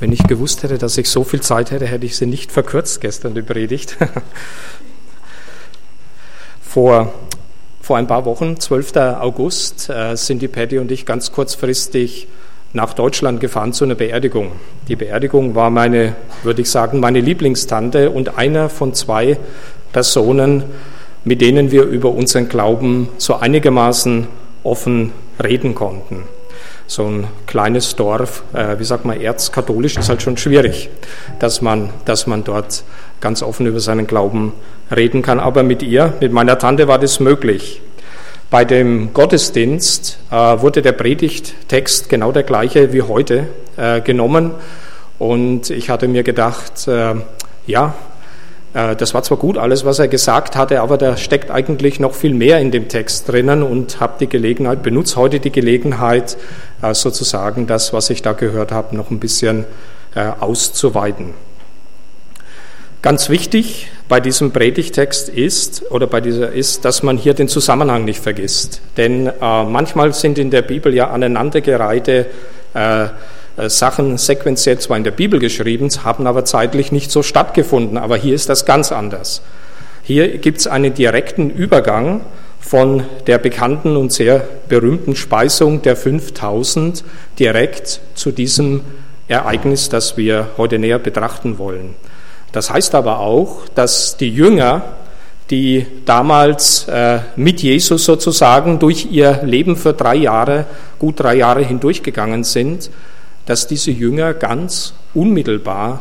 Wenn ich gewusst hätte, dass ich so viel Zeit hätte, hätte ich sie nicht verkürzt gestern, die Predigt. vor, vor ein paar Wochen, 12. August, äh, sind die Patty und ich ganz kurzfristig nach Deutschland gefahren zu einer Beerdigung. Die Beerdigung war meine, würde ich sagen, meine Lieblingstante und einer von zwei Personen, mit denen wir über unseren Glauben so einigermaßen offen reden konnten so ein kleines Dorf, äh, wie sagt man, erzkatholisch ist halt schon schwierig, dass man, dass man dort ganz offen über seinen Glauben reden kann. Aber mit ihr, mit meiner Tante war das möglich. Bei dem Gottesdienst äh, wurde der Predigttext genau der gleiche wie heute äh, genommen. Und ich hatte mir gedacht, äh, ja, das war zwar gut alles, was er gesagt hatte, aber da steckt eigentlich noch viel mehr in dem Text drinnen und habe die Gelegenheit, benutze heute die Gelegenheit, äh, sozusagen das, was ich da gehört habe, noch ein bisschen äh, auszuweiten. Ganz wichtig bei diesem Predigtext ist, oder bei dieser ist, dass man hier den Zusammenhang nicht vergisst. Denn manchmal sind in der Bibel ja aneinandergereihte äh, Sachen sequenziell zwar in der Bibel geschrieben, haben aber zeitlich nicht so stattgefunden. Aber hier ist das ganz anders. Hier gibt es einen direkten Übergang von der bekannten und sehr berühmten Speisung der 5000 direkt zu diesem Ereignis, das wir heute näher betrachten wollen. Das heißt aber auch, dass die Jünger, die damals äh, mit Jesus sozusagen durch ihr Leben für drei Jahre, gut drei Jahre hindurchgegangen sind, dass diese Jünger ganz unmittelbar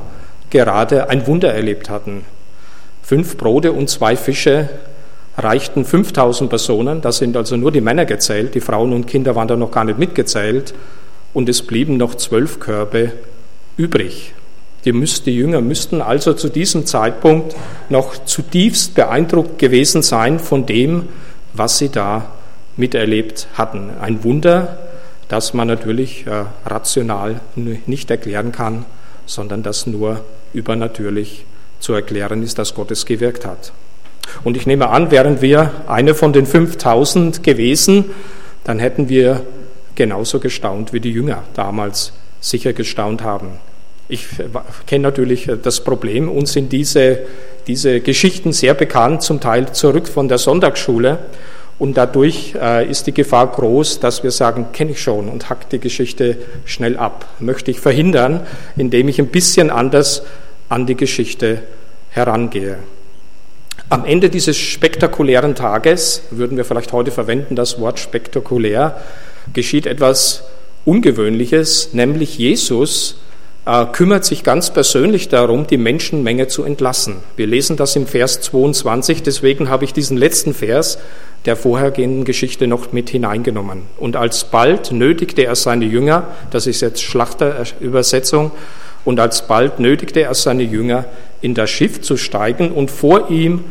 gerade ein Wunder erlebt hatten. Fünf Brote und zwei Fische reichten 5000 Personen, das sind also nur die Männer gezählt, die Frauen und Kinder waren da noch gar nicht mitgezählt, und es blieben noch zwölf Körbe übrig. Die, müsst, die Jünger müssten also zu diesem Zeitpunkt noch zutiefst beeindruckt gewesen sein von dem, was sie da miterlebt hatten. Ein Wunder, das man natürlich äh, rational nicht erklären kann, sondern das nur übernatürlich zu erklären ist, dass Gott es gewirkt hat. Und ich nehme an, wären wir eine von den 5000 gewesen, dann hätten wir genauso gestaunt, wie die Jünger damals sicher gestaunt haben. Ich kenne natürlich das Problem, uns sind diese, diese Geschichten sehr bekannt, zum Teil zurück von der Sonntagsschule. Und dadurch äh, ist die Gefahr groß, dass wir sagen, kenne ich schon und hackt die Geschichte schnell ab. Möchte ich verhindern, indem ich ein bisschen anders an die Geschichte herangehe. Am Ende dieses spektakulären Tages, würden wir vielleicht heute verwenden, das Wort spektakulär, geschieht etwas Ungewöhnliches, nämlich Jesus kümmert sich ganz persönlich darum, die Menschenmenge zu entlassen. Wir lesen das im Vers 22, deswegen habe ich diesen letzten Vers der vorhergehenden Geschichte noch mit hineingenommen. Und alsbald nötigte er seine Jünger, das ist jetzt Schlachterübersetzung, und alsbald nötigte er seine Jünger, in das Schiff zu steigen und vor ihm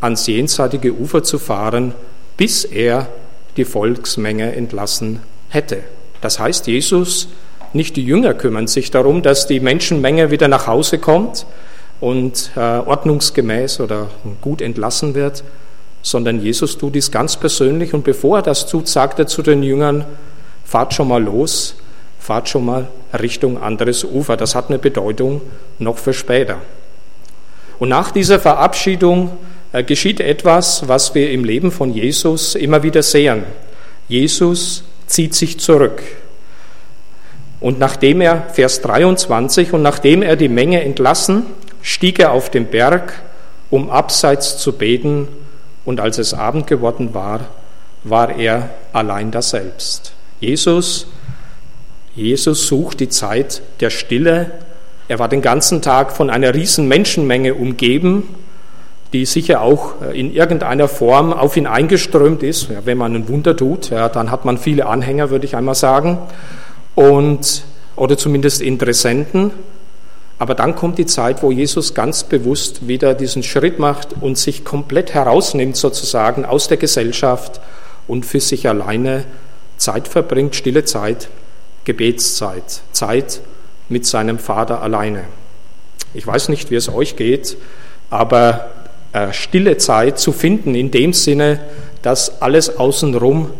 ans jenseitige Ufer zu fahren, bis er die Volksmenge entlassen hätte. Das heißt, Jesus, nicht die Jünger kümmern sich darum, dass die Menschenmenge wieder nach Hause kommt und äh, ordnungsgemäß oder gut entlassen wird, sondern Jesus tut dies ganz persönlich und bevor er das tut, sagt er zu den Jüngern, fahrt schon mal los, fahrt schon mal Richtung anderes Ufer. Das hat eine Bedeutung noch für später. Und nach dieser Verabschiedung äh, geschieht etwas, was wir im Leben von Jesus immer wieder sehen. Jesus zieht sich zurück. Und nachdem er, Vers 23, und nachdem er die Menge entlassen, stieg er auf den Berg, um abseits zu beten und als es Abend geworden war, war er allein da selbst. Jesus, Jesus sucht die Zeit der Stille. Er war den ganzen Tag von einer riesen Menschenmenge umgeben, die sicher auch äh, in irgendeiner Form auf ihn eingeströmt ist. Ja, wenn man ein Wunder tut, ja, dann hat man viele Anhänger, würde ich einmal sagen, und, oder zumindest Interessenten. Aber dann kommt die Zeit, wo Jesus ganz bewusst wieder diesen Schritt macht und sich komplett herausnimmt sozusagen aus der Gesellschaft und für sich alleine Zeit verbringt, stille Zeit, Gebetszeit, Zeit mit seinem Vater alleine. Ich weiß nicht, wie es euch geht, aber äh, stille Zeit zu finden in dem Sinne, dass alles außenrum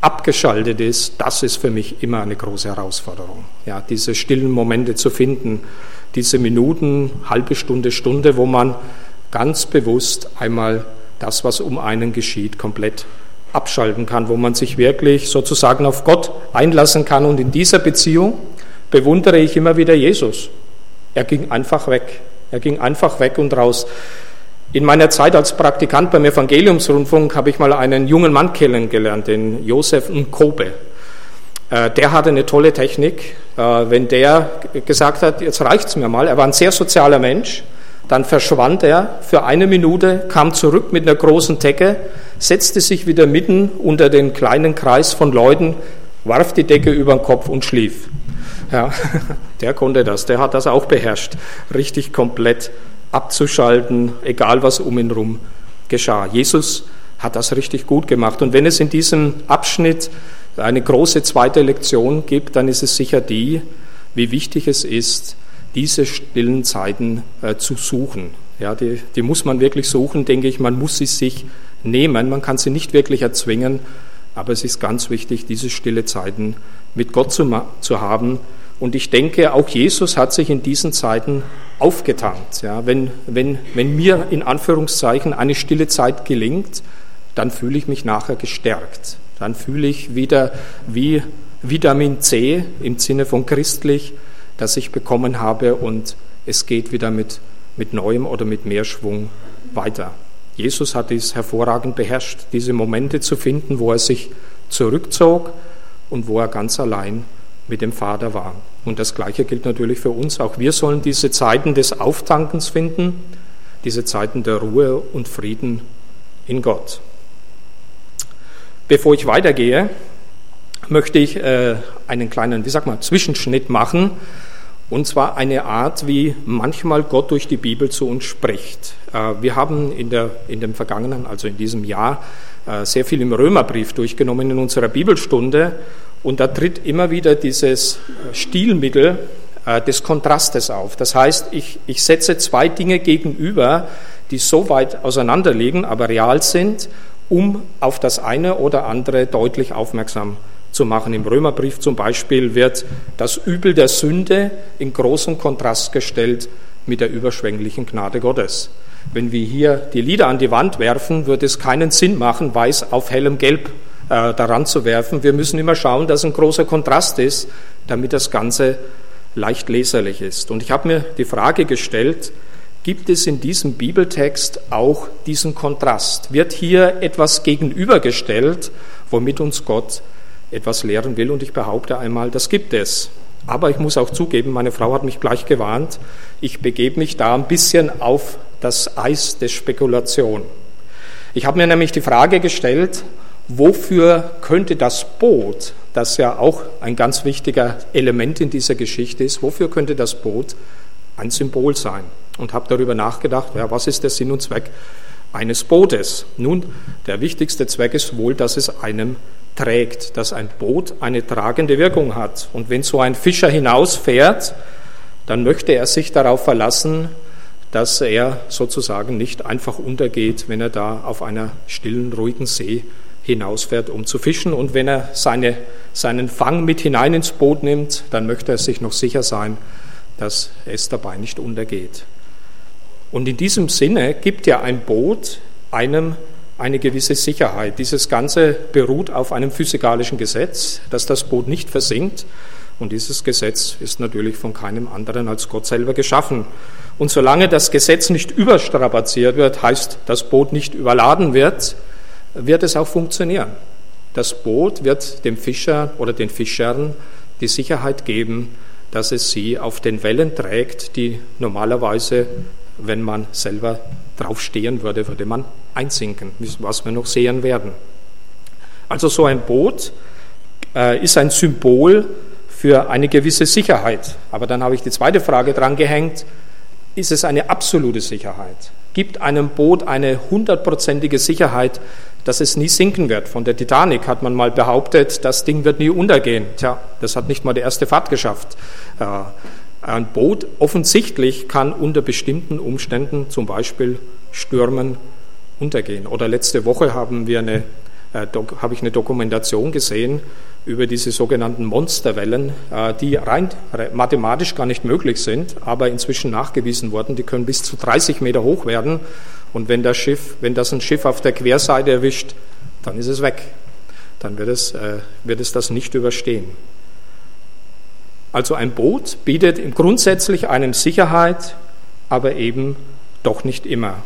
abgeschaltet ist, das ist für mich immer eine große Herausforderung. Ja, diese stillen Momente zu finden, diese Minuten, halbe Stunde, Stunde, wo man ganz bewusst einmal das, was um einen geschieht, komplett abschalten kann, wo man sich wirklich sozusagen auf Gott einlassen kann. Und in dieser Beziehung bewundere ich immer wieder Jesus. Er ging einfach weg. Er ging einfach weg und raus. In meiner Zeit als Praktikant beim Evangeliumsrundfunk habe ich mal einen jungen Mann kennengelernt, den Josef Nkobe. Äh, der hatte eine tolle Technik. Äh, wenn der gesagt hat, jetzt reicht's mir mal, er war ein sehr sozialer Mensch, dann verschwand er für eine Minute, kam zurück mit einer großen Decke, setzte sich wieder mitten unter den kleinen Kreis von Leuten, warf die Decke über den Kopf und schlief. Ja, der konnte das, der hat das auch beherrscht, richtig komplett abzuschalten, egal was um ihn herum geschah. Jesus hat das richtig gut gemacht. Und wenn es in diesem Abschnitt eine große zweite Lektion gibt, dann ist es sicher die, wie wichtig es ist, diese stillen Zeiten äh, zu suchen. Ja, die, die muss man wirklich suchen, denke ich. Man muss sie sich nehmen. Man kann sie nicht wirklich erzwingen, aber es ist ganz wichtig, diese stille Zeiten mit Gott zu, zu haben. Und ich denke, auch Jesus hat sich in diesen Zeiten aufgetankt. Ja, wenn, wenn, wenn mir in Anführungszeichen eine stille Zeit gelingt, dann fühle ich mich nachher gestärkt. Dann fühle ich wieder wie Vitamin C im Sinne von christlich das ich bekommen habe und es geht wieder mit, mit neuem oder mit mehr Schwung weiter. Jesus hat dies hervorragend beherrscht, diese Momente zu finden, wo er sich zurückzog und wo er ganz allein mit dem Vater war. Und das Gleiche gilt natürlich für uns. Auch wir sollen diese Zeiten des Auftankens finden, diese Zeiten der Ruhe und Frieden in Gott. Bevor ich weitergehe, möchte ich äh, einen kleinen, wie sagt man, Zwischenschnitt machen und zwar eine Art, wie manchmal Gott durch die Bibel zu uns spricht. Äh, wir haben in, der, in dem vergangenen, also in diesem Jahr, äh, sehr viel im Römerbrief durchgenommen in unserer Bibelstunde. Und da tritt immer wieder dieses Stilmittel äh, des Kontrastes auf. Das heißt, ich, ich setze zwei Dinge gegenüber, die so weit auseinander liegen, aber real sind, um auf das eine oder andere deutlich aufmerksam zu machen. Im Römerbrief zum Beispiel wird das Übel der Sünde in großen Kontrast gestellt mit der überschwänglichen Gnade Gottes. Wenn wir hier die Lieder an die Wand werfen, würde es keinen Sinn machen, weiß auf hellem Gelb äh, daran zu werfen. Wir müssen immer schauen, dass ein großer Kontrast ist, damit das Ganze leicht leserlich ist. Und ich habe mir die Frage gestellt, gibt es in diesem Bibeltext auch diesen Kontrast? Wird hier etwas gegenübergestellt, womit uns Gott etwas lehren will. Und ich behaupte einmal, das gibt es. Aber ich muss auch zugeben, meine Frau hat mich gleich gewarnt, ich begebe mich da ein bisschen auf das Eis der Spekulation. Ich habe mir nämlich die Frage gestellt, wofür könnte das Boot, das ja auch ein ganz wichtiger Element in dieser Geschichte ist, wofür könnte das Boot ein Symbol sein? Und habe darüber nachgedacht, ja, was ist der Sinn und Zweck eines Bootes? Nun, der wichtigste Zweck ist wohl, dass es einem trägt, dass ein Boot eine tragende Wirkung hat. Und wenn so ein Fischer hinausfährt, dann möchte er sich darauf verlassen, dass er sozusagen nicht einfach untergeht, wenn er da auf einer stillen, ruhigen See hinausfährt, um zu fischen. Und wenn er seine, seinen Fang mit hinein ins Boot nimmt, dann möchte er sich noch sicher sein, dass es dabei nicht untergeht. Und in diesem Sinne gibt ja ein Boot einem eine gewisse Sicherheit. Dieses Ganze beruht auf einem physikalischen Gesetz, dass das Boot nicht versinkt. Und dieses Gesetz ist natürlich von keinem anderen als Gott selber geschaffen. Und solange das Gesetz nicht überstrapaziert wird, heißt das Boot nicht überladen wird, wird es auch funktionieren. Das Boot wird dem Fischer oder den Fischern die Sicherheit geben, dass es sie auf den Wellen trägt, die normalerweise, wenn man selber draufstehen würde, würde man einsinken, was wir noch sehen werden. Also so ein Boot äh, ist ein Symbol für eine gewisse Sicherheit. Aber dann habe ich die zweite Frage dran gehängt, ist es eine absolute Sicherheit? Gibt einem Boot eine hundertprozentige Sicherheit, dass es nie sinken wird? Von der Titanic hat man mal behauptet, das Ding wird nie untergehen. Tja, das hat nicht mal die erste Fahrt geschafft. Äh, ein Boot offensichtlich kann unter bestimmten Umständen, zum Beispiel Stürmen, untergehen. Oder letzte Woche haben wir eine äh, habe ich eine Dokumentation gesehen über diese sogenannten Monsterwellen, äh, die rein mathematisch gar nicht möglich sind, aber inzwischen nachgewiesen wurden. Die können bis zu 30 Meter hoch werden. Und wenn das Schiff, wenn das ein Schiff auf der Querseite erwischt, dann ist es weg. Dann wird es, äh, wird es das nicht überstehen. Also ein Boot bietet grundsätzlich einem Sicherheit, aber eben doch nicht immer.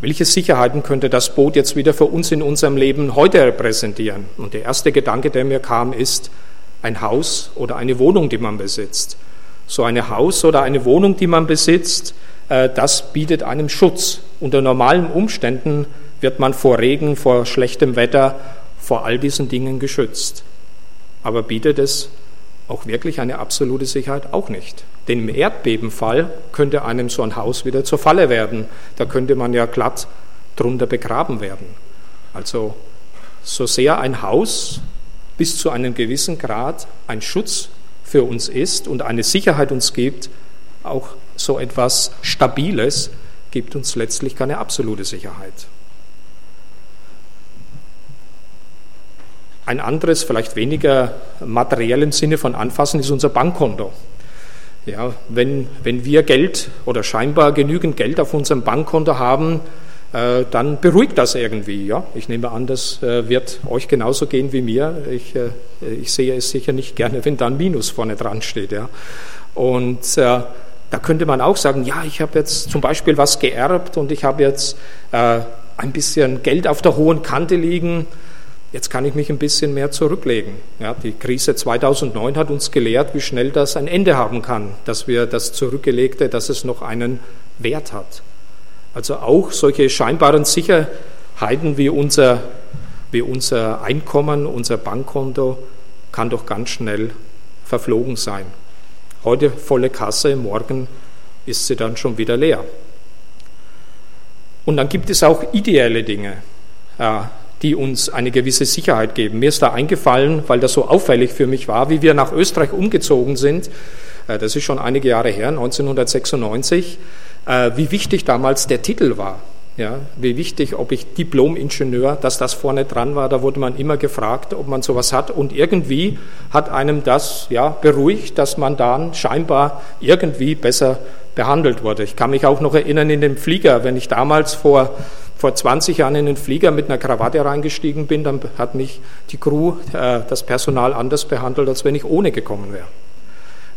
Welche Sicherheiten könnte das Boot jetzt wieder für uns in unserem Leben heute repräsentieren? Und der erste Gedanke, der mir kam, ist ein Haus oder eine Wohnung, die man besitzt. So ein Haus oder eine Wohnung, die man besitzt, äh, das bietet einem Schutz. Unter normalen Umständen wird man vor Regen, vor schlechtem Wetter, vor all diesen Dingen geschützt. Aber bietet es auch wirklich eine absolute Sicherheit auch nicht. Denn im Erdbebenfall könnte einem so ein Haus wieder zur Falle werden. Da könnte man ja glatt drunter begraben werden. Also so sehr ein Haus bis zu einem gewissen Grad ein Schutz für uns ist und eine Sicherheit uns gibt, auch so etwas Stabiles gibt uns letztlich keine absolute Sicherheit. Ein anderes, vielleicht weniger materiell im Sinne von Anfassen, ist unser Bankkonto. Ja, wenn, wenn wir Geld oder scheinbar genügend Geld auf unserem Bankkonto haben, äh, dann beruhigt das irgendwie. Ja? Ich nehme an, das äh, wird euch genauso gehen wie mir. Ich, äh, ich sehe es sicher nicht gerne, wenn da ein Minus vorne dran steht. Ja? Und da könnte man auch sagen, ja, ich habe jetzt zum Beispiel was geerbt und ich habe jetzt ein bisschen Geld auf der hohen Kante liegen jetzt kann ich mich ein bisschen mehr zurücklegen. Ja, die Krise 2009 hat uns gelehrt, wie schnell das ein Ende haben kann, dass wir das Zurückgelegte, dass es noch einen Wert hat. Also auch solche scheinbaren Sicherheiten wie unser, wie unser Einkommen, unser Bankkonto, kann doch ganz schnell verflogen sein. Heute volle Kasse, morgen ist sie dann schon wieder leer. Und dann gibt es auch ideelle Dinge die uns eine gewisse Sicherheit geben. Mir ist da eingefallen, weil das so auffällig für mich war, wie wir nach Österreich umgezogen sind. Äh, das ist schon einige Jahre her, 1996, äh, wie wichtig damals der Titel war. Ja, wie wichtig, ob ich Diplom-Ingenieur, dass das vorne dran war, da wurde man immer gefragt, ob man sowas hat. Und irgendwie hat einem das ja, beruhigt, dass man dann scheinbar irgendwie besser behandelt wurde. Ich kann mich auch noch erinnern in dem Flieger, wenn ich damals vor vor 20 Jahren in den Flieger mit einer Krawatte reingestiegen bin, dann hat mich die Crew, äh, das Personal anders behandelt, als wenn ich ohne gekommen wäre.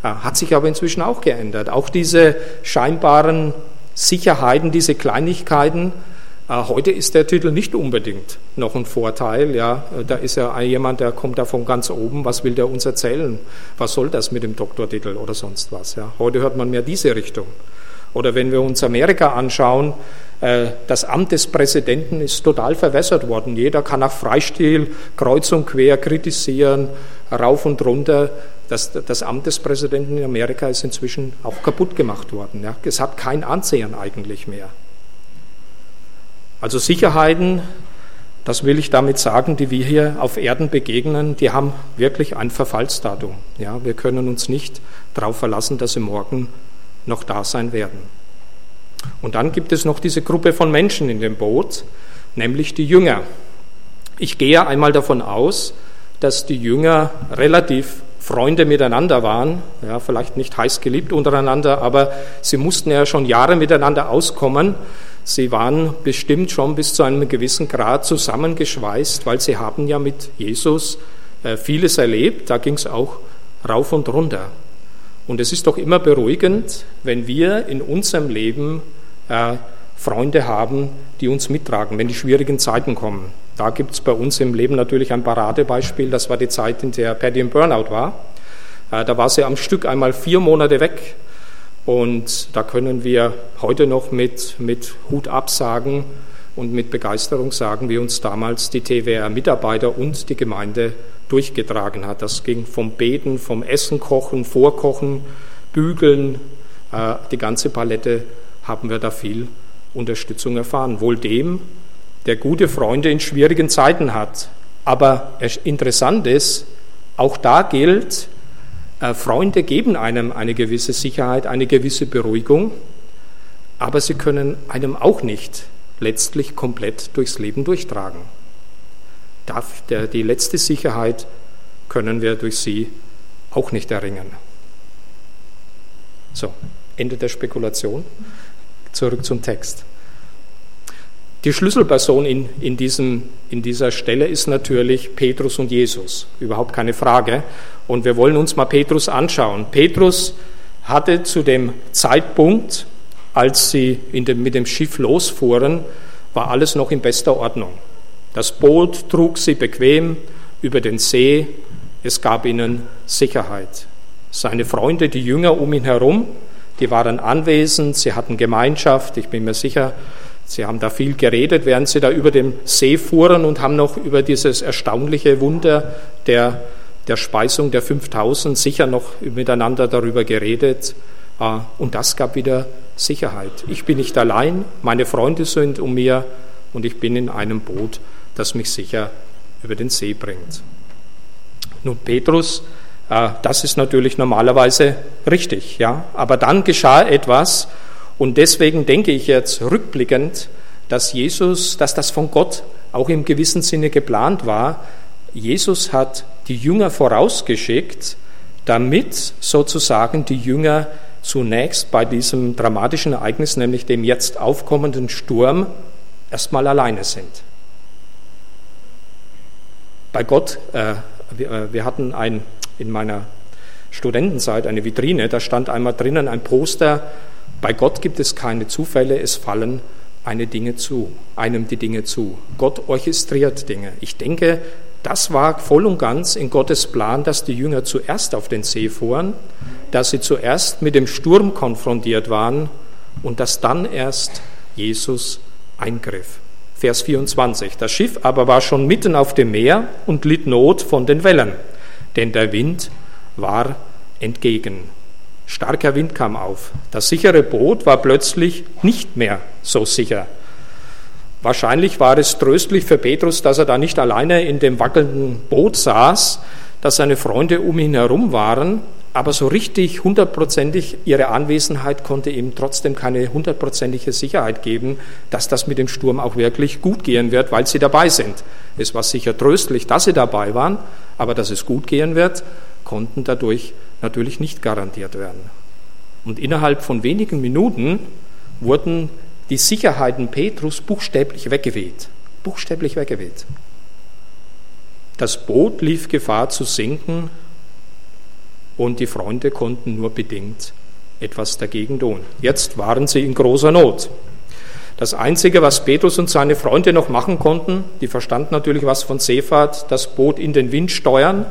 Äh, hat sich aber inzwischen auch geändert. Auch diese scheinbaren Sicherheiten, diese Kleinigkeiten, äh, heute ist der Titel nicht unbedingt noch ein Vorteil. Ja, da ist ja jemand, der kommt da von ganz oben. Was will der uns erzählen? Was soll das mit dem Doktortitel oder sonst was? Ja, heute hört man mehr diese Richtung. Oder wenn wir uns Amerika anschauen, äh, das Amt des Präsidenten ist total verwässert worden. Jeder kann nach Freistil kreuz und quer kritisieren, rauf und runter. Das, das Amt des Präsidenten in Amerika ist inzwischen auch kaputt gemacht worden. Ja. Es hat kein Ansehen eigentlich mehr. Also Sicherheiten, das will ich damit sagen, die wir hier auf Erden begegnen, die haben wirklich ein Verfallsdatum. Ja, wir können uns nicht darauf verlassen, dass sie morgen noch da sein werden. Und dann gibt es noch diese Gruppe von Menschen in dem Boot, nämlich die Jünger. Ich gehe einmal davon aus, dass die Jünger relativ Freunde miteinander waren, ja, vielleicht nicht heiß geliebt untereinander, aber sie mussten ja schon Jahre miteinander auskommen. Sie waren bestimmt schon bis zu einem gewissen Grad zusammengeschweißt, weil sie haben ja mit Jesus äh, vieles erlebt. Da ging es auch rauf und runter. Und es ist doch immer beruhigend, wenn wir in unserem Leben äh, Freunde haben, die uns mittragen, wenn die schwierigen Zeiten kommen. Da gibt es bei uns im Leben natürlich ein Paradebeispiel. Das war die Zeit, in der Patty im Burnout war. Äh, da war sie am Stück einmal vier Monate weg. Und da können wir heute noch mit, mit Hut absagen und mit Begeisterung sagen, wie uns damals die TWR-Mitarbeiter und die Gemeinde durchgetragen hat. Das ging vom Beten, vom Essen, Kochen, Vorkochen, Bügeln, äh, die ganze Palette haben wir da viel Unterstützung erfahren. Wohl dem, der gute Freunde in schwierigen Zeiten hat. Aber interessant ist, auch da gilt, äh, Freunde geben einem eine gewisse Sicherheit, eine gewisse Beruhigung, aber sie können einem auch nicht letztlich komplett durchs Leben durchtragen. die letzte Sicherheit können wir durch sie auch nicht erringen. So, Ende der Spekulation. Zurück zum Text. Die Schlüsselperson in, in, diesem, in dieser Stelle ist natürlich Petrus und Jesus, überhaupt keine Frage. Und wir wollen uns mal Petrus anschauen. Petrus hatte zu dem Zeitpunkt, als sie dem, mit dem Schiff losfuhren, war alles noch in bester Ordnung. Das Boot trug sie bequem über den See, es gab ihnen Sicherheit. Seine Freunde, die Jünger um ihn herum, die waren anwesend, sie hatten Gemeinschaft, ich bin mir sicher, Sie haben da viel geredet, während Sie da über dem See fuhren und haben noch über dieses erstaunliche Wunder der, der Speisung der 5000 sicher noch miteinander darüber geredet. Ah, und das gab wieder Sicherheit. Ich bin nicht allein, meine Freunde sind um mir und ich bin in einem Boot, das mich sicher über den See bringt. Nun, Petrus, das ist natürlich normalerweise richtig, ja, aber dann geschah etwas, und deswegen denke ich jetzt rückblickend, dass Jesus, dass das von Gott auch im gewissen Sinne geplant war. Jesus hat die Jünger vorausgeschickt, damit sozusagen die Jünger zunächst bei diesem dramatischen Ereignis, nämlich dem jetzt aufkommenden Sturm, erstmal alleine sind. Bei Gott, äh, wir, äh, wir hatten ein, in meiner Studentenzeit eine Vitrine, da stand einmal drinnen ein Poster bei Gott gibt es keine Zufälle, es fallen eine Dinge zu, einem die Dinge zu. Gott orchestriert Dinge. Ich denke, das war voll und ganz in Gottes Plan, dass die Jünger zuerst auf den See fuhren, dass sie zuerst mit dem Sturm konfrontiert waren und dass dann erst Jesus eingriff. Vers 24. Das Schiff aber war schon mitten auf dem Meer und litt Not von den Wellen, denn der Wind war entgegen. Starker Wind kam auf. Das sichere Boot war plötzlich nicht mehr so sicher. Wahrscheinlich war es tröstlich für Petrus, dass er da nicht alleine in dem wackelnden Boot saß, dass seine Freunde um ihn herum waren, aber so richtig hundertprozentig ihre Anwesenheit konnte ihm trotzdem keine hundertprozentige Sicherheit geben, dass das mit dem Sturm auch wirklich gut gehen wird, weil sie dabei sind. Es war sicher tröstlich, dass sie dabei waren, aber dass es gut gehen wird, konnten dadurch natürlich nicht garantiert werden. Und innerhalb von wenigen Minuten wurden die Sicherheiten Petrus buchstäblich weggeweht. Buchstäblich weggeweht. Das Boot lief Gefahr zu sinken und die Freunde konnten nur bedingt etwas dagegen tun. Jetzt waren sie in großer Not. Das Einzige, was Petrus und seine Freunde noch machen konnten, die verstanden natürlich was von Seefahrt, das Boot in den Wind steuern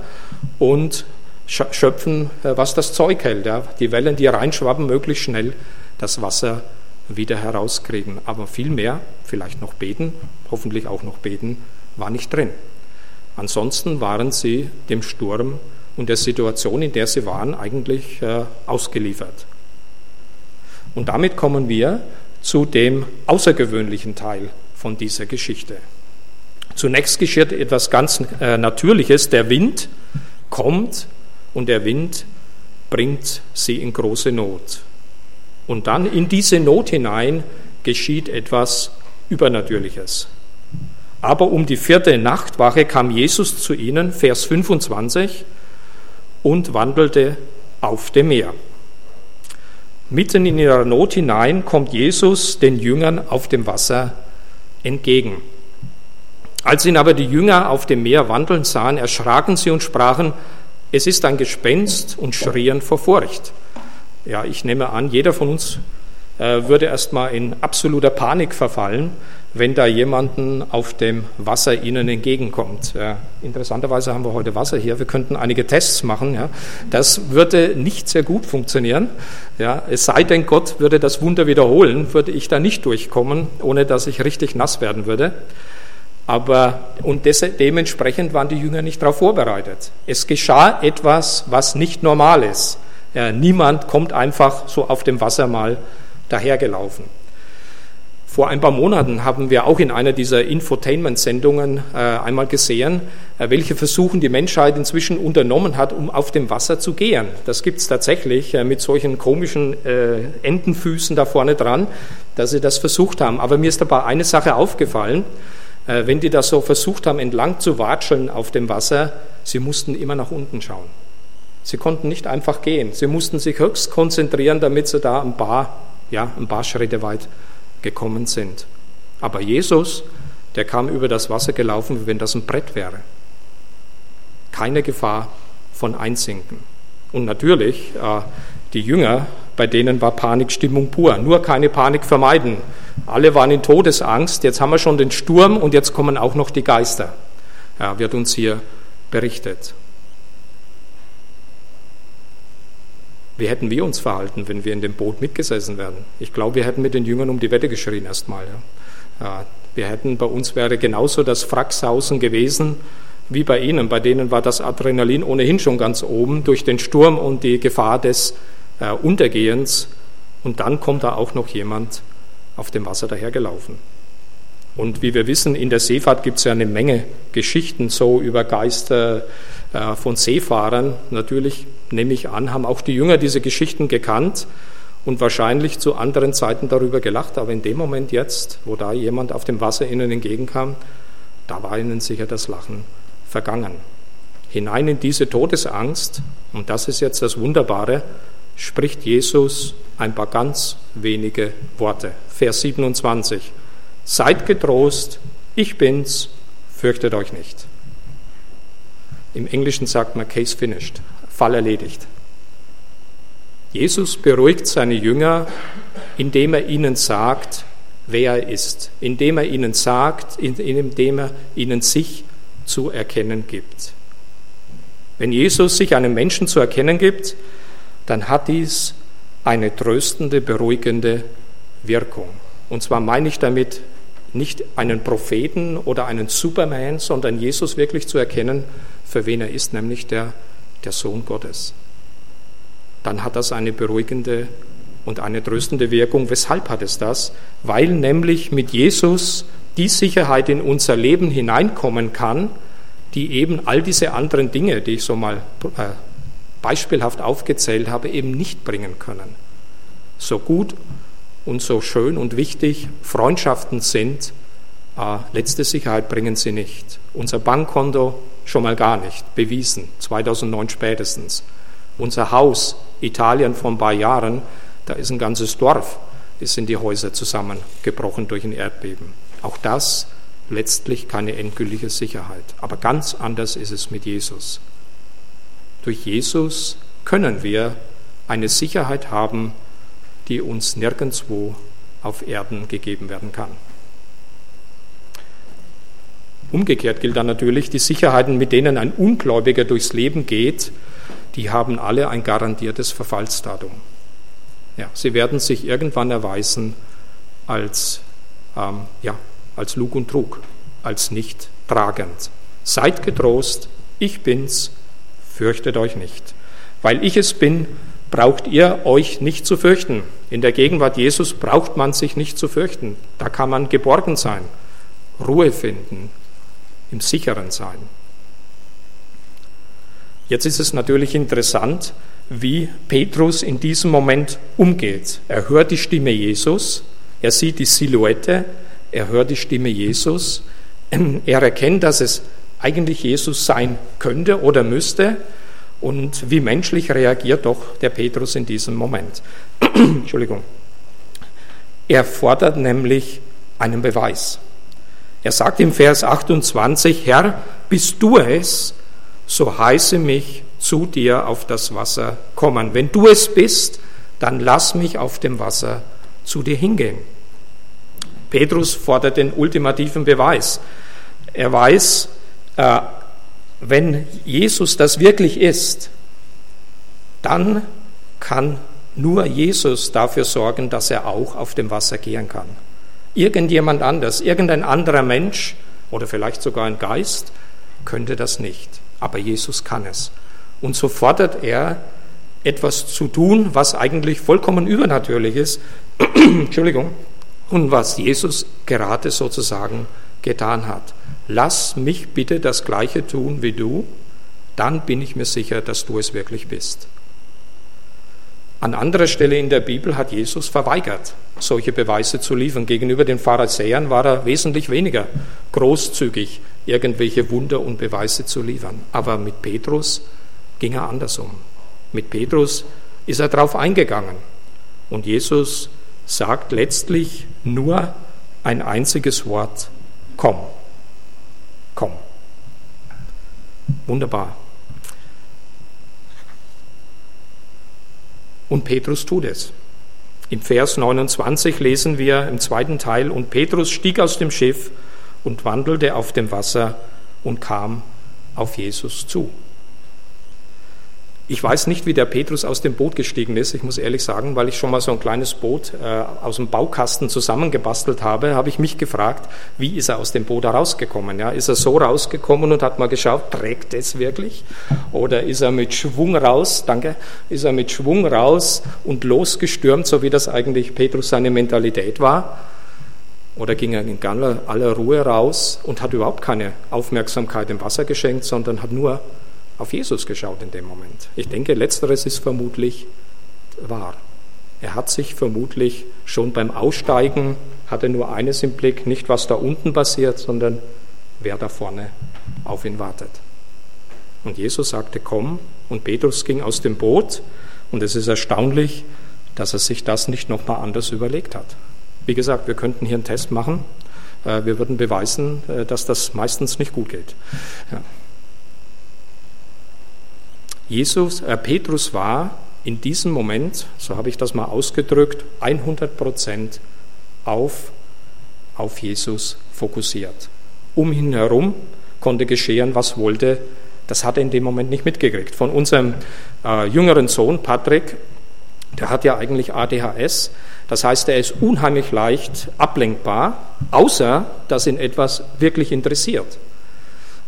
und schöpfen, äh, was das Zeug hält. Die Wellen, die reinschwappen, möglichst schnell das Wasser wieder herauskriegen. Aber viel mehr, vielleicht noch beten, hoffentlich auch noch beten, war nicht drin. Ansonsten waren sie dem Sturm und der Situation, in der sie waren, eigentlich äh, ausgeliefert. Und damit kommen wir zu dem außergewöhnlichen Teil von dieser Geschichte. Zunächst geschieht etwas ganz äh, Natürliches. Der Wind kommt und der Wind bringt sie in große Not. Und dann in diese Not hinein geschieht etwas Übernatürliches. Aber um die vierte Nachtwache kam Jesus zu ihnen, Vers 25, und wandelte auf dem Meer. Mitten in ihrer Not hinein kommt Jesus den Jüngern auf dem Wasser entgegen. Als ihn aber die Jünger auf dem Meer wandeln sahen, erschraken sie und sprachen, es ist ein Gespenst und schrien vor Furcht. Ja, ich nehme an, jeder von uns äh, würde erstmal in absoluter Panik verfallen, wenn da jemanden auf dem Wasser ihnen entgegenkommt. Ja, interessanterweise haben wir heute Wasser hier. Wir könnten einige Tests machen. Ja. Das würde nicht sehr gut funktionieren. Ja, es sei denn, Gott würde das Wunder wiederholen, würde ich da nicht durchkommen, ohne dass ich richtig nass werden würde. Aber und des, dementsprechend waren die Jünger nicht darauf vorbereitet. Es geschah etwas, was nicht normal ist. Ja, niemand kommt einfach so auf dem Wasser mal dahergelaufen. Vor ein paar Monaten haben wir auch in einer dieser Infotainment-Sendungen äh, einmal gesehen, äh, welche Versuchen die Menschheit inzwischen unternommen hat, um auf dem Wasser zu gehen. Das gibt es tatsächlich äh, mit solchen komischen äh, Entenfüßen da vorne dran, dass sie das versucht haben. Aber mir ist dabei eine Sache aufgefallen äh, wenn die das so versucht haben, entlang zu watscheln auf dem Wasser, sie mussten immer nach unten schauen. Sie konnten nicht einfach gehen. Sie mussten sich höchst konzentrieren, damit sie da ein paar, ja, ein paar Schritte weit gekommen sind. Aber Jesus, der kam über das Wasser gelaufen, wie wenn das ein Brett wäre. Keine Gefahr von Einsinken. Und natürlich, äh, die Jünger, bei denen war Panikstimmung pur. Nur keine Panik vermeiden. Alle waren in Todesangst. Jetzt haben wir schon den Sturm und jetzt kommen auch noch die Geister. Wird uns hier berichtet. Wie hätten wir uns verhalten, wenn wir in dem Boot mitgesessen wären? Ich glaube, wir hätten mit den Jüngern um die Wette geschrien erstmal. Ja. Ja, wir hätten, bei uns wäre genauso das Fracksausen gewesen wie bei ihnen. Bei denen war das Adrenalin ohnehin schon ganz oben durch den Sturm und die Gefahr des äh, Untergehens. Und dann kommt da auch noch jemand auf dem Wasser dahergelaufen. Und wie wir wissen, in der Seefahrt gibt es ja eine Menge Geschichten so über Geister äh, von Seefahrern. Natürlich nehme ich an, haben auch die Jünger diese Geschichten gekannt und wahrscheinlich zu anderen Zeiten darüber gelacht. Aber in dem Moment jetzt, wo da jemand auf dem Wasser ihnen entgegenkam, da war ihnen sicher das Lachen vergangen. Hinein in diese Todesangst, und das ist jetzt das Wunderbare, spricht Jesus ein paar ganz wenige Worte. Vers 27. Seid getrost, ich bin's, fürchtet euch nicht. Im Englischen sagt man Case finished, Fall erledigt. Jesus beruhigt seine Jünger, indem er ihnen sagt, wer er ist, indem er ihnen sagt, indem er ihnen sich zu erkennen gibt. Wenn Jesus sich einem Menschen zu erkennen gibt, dann hat dies eine tröstende, beruhigende Wirkung. Und zwar meine ich damit nicht einen Propheten oder einen Superman, sondern Jesus wirklich zu erkennen, für wen er ist, nämlich der, der Sohn Gottes. Dann hat das eine beruhigende und eine tröstende Wirkung. Weshalb hat es das? Weil nämlich mit Jesus die Sicherheit in unser Leben hineinkommen kann, die eben all diese anderen Dinge, die ich so mal äh, beispielhaft aufgezählt habe, eben nicht bringen können. So gut und so schön und wichtig Freundschaften sind, äh, letzte Sicherheit bringen sie nicht. Unser Bankkonto schon mal gar nicht, bewiesen, 2009 spätestens. Unser Haus, Italien vor ein paar Jahren, da ist ein ganzes Dorf, ist in die Häuser zusammengebrochen durch ein Erdbeben. Auch das letztlich keine endgültige Sicherheit. Aber ganz anders ist es mit Jesus. Durch Jesus können wir eine Sicherheit haben, die uns nirgendwo auf Erden gegeben werden kann. Umgekehrt gilt dann natürlich, die Sicherheiten, mit denen ein Ungläubiger durchs Leben geht, die haben alle ein garantiertes Verfallsdatum. Ja, sie werden sich irgendwann erweisen als, ähm, ja, als Lug und Trug, als nicht tragend. Seid getrost, ich bin's, fürchtet euch nicht. Weil ich es bin, braucht ihr euch nicht zu fürchten. In der Gegenwart Jesus braucht man sich nicht zu fürchten. Da kann man geborgen sein, Ruhe finden, im sicheren sein. Jetzt ist es natürlich interessant, wie Petrus in diesem Moment umgeht. Er hört die Stimme Jesus, er sieht die Silhouette, er hört die Stimme Jesus, er erkennt, dass es eigentlich Jesus sein könnte oder müsste. Und wie menschlich reagiert doch der Petrus in diesem Moment? Entschuldigung. Er fordert nämlich einen Beweis. Er sagt im Vers 28, Herr, bist du es, so heiße mich zu dir auf das Wasser kommen. Wenn du es bist, dann lass mich auf dem Wasser zu dir hingehen. Petrus fordert den ultimativen Beweis. Er weiß, äh, wenn Jesus das wirklich ist, dann kann nur Jesus dafür sorgen, dass er auch auf dem Wasser gehen kann. Irgendjemand anders, irgendein anderer Mensch oder vielleicht sogar ein Geist könnte das nicht. Aber Jesus kann es. Und so fordert er etwas zu tun, was eigentlich vollkommen übernatürlich ist. Entschuldigung. Und was Jesus gerade sozusagen getan hat. Lass mich bitte das Gleiche tun wie du, dann bin ich mir sicher, dass du es wirklich bist. An anderer Stelle in der Bibel hat Jesus verweigert, solche Beweise zu liefern. Gegenüber den Pharisäern war er wesentlich weniger großzügig, irgendwelche Wunder und Beweise zu liefern. Aber mit Petrus ging er anders um. Mit Petrus ist er darauf eingegangen. Und Jesus sagt letztlich nur ein einziges Wort, komm, komm. Wunderbar. Und Petrus tut es. Im Vers 29 lesen wir im zweiten Teil, und Petrus stieg aus dem Schiff und wandelte auf dem Wasser und kam auf Jesus zu. Ich weiß nicht, wie der Petrus aus dem Boot gestiegen ist. Ich muss ehrlich sagen, weil ich schon mal so ein kleines Boot äh, aus dem Baukasten zusammengebastelt habe, habe ich mich gefragt, wie ist er aus dem Boot herausgekommen? Ja, ist er so rausgekommen und hat mal geschaut, trägt es wirklich? Oder ist er mit Schwung raus, danke, ist er mit Schwung raus und losgestürmt, so wie das eigentlich Petrus seine Mentalität war? Oder ging er in aller Ruhe raus und hat überhaupt keine Aufmerksamkeit im Wasser geschenkt, sondern hat nur auf Jesus geschaut in dem Moment. Ich denke, letzteres ist vermutlich wahr. Er hat sich vermutlich schon beim Aussteigen, hatte nur eines im Blick, nicht was da unten passiert, sondern wer da vorne auf ihn wartet. Und Jesus sagte, komm, und Petrus ging aus dem Boot, und es ist erstaunlich, dass er sich das nicht nochmal anders überlegt hat. Wie gesagt, wir könnten hier einen Test machen, äh, wir würden beweisen, äh, dass das meistens nicht gut geht. Ja. Jesus, äh, Petrus war in diesem Moment, so habe ich das mal ausgedrückt, 100 Prozent auf, auf Jesus fokussiert. Um ihn herum konnte geschehen, was wollte. Das hat er in dem Moment nicht mitgekriegt. Von unserem äh, jüngeren Sohn Patrick, der hat ja eigentlich ADHS. Das heißt, er ist unheimlich leicht ablenkbar, außer dass ihn etwas wirklich interessiert.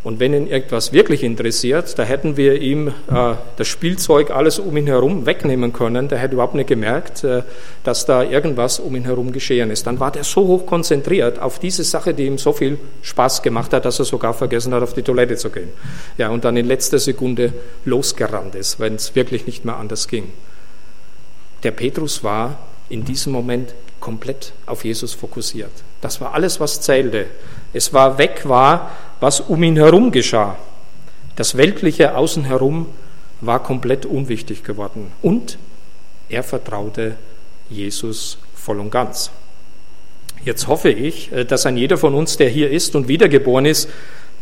Und wenn ihn etwas wirklich interessiert, da hätten wir ihm äh, das Spielzeug, alles um ihn herum wegnehmen können. Der hätte überhaupt nicht gemerkt, äh, dass da irgendwas um ihn herum geschehen ist. Dann war der so hoch konzentriert auf diese Sache, die ihm so viel Spaß gemacht hat, dass er sogar vergessen hat, auf die Toilette zu gehen. Ja, und dann in letzter Sekunde losgerannt ist, wenn es wirklich nicht mehr anders ging. Der Petrus war in diesem Moment komplett auf Jesus fokussiert. Das war alles, was zählte. Es war weg, war, was um ihn herum geschah. Das weltliche Außen herum war komplett unwichtig geworden. Und er vertraute Jesus voll und ganz. Jetzt hoffe ich, äh, dass ein jeder von uns, der hier ist und wiedergeboren ist,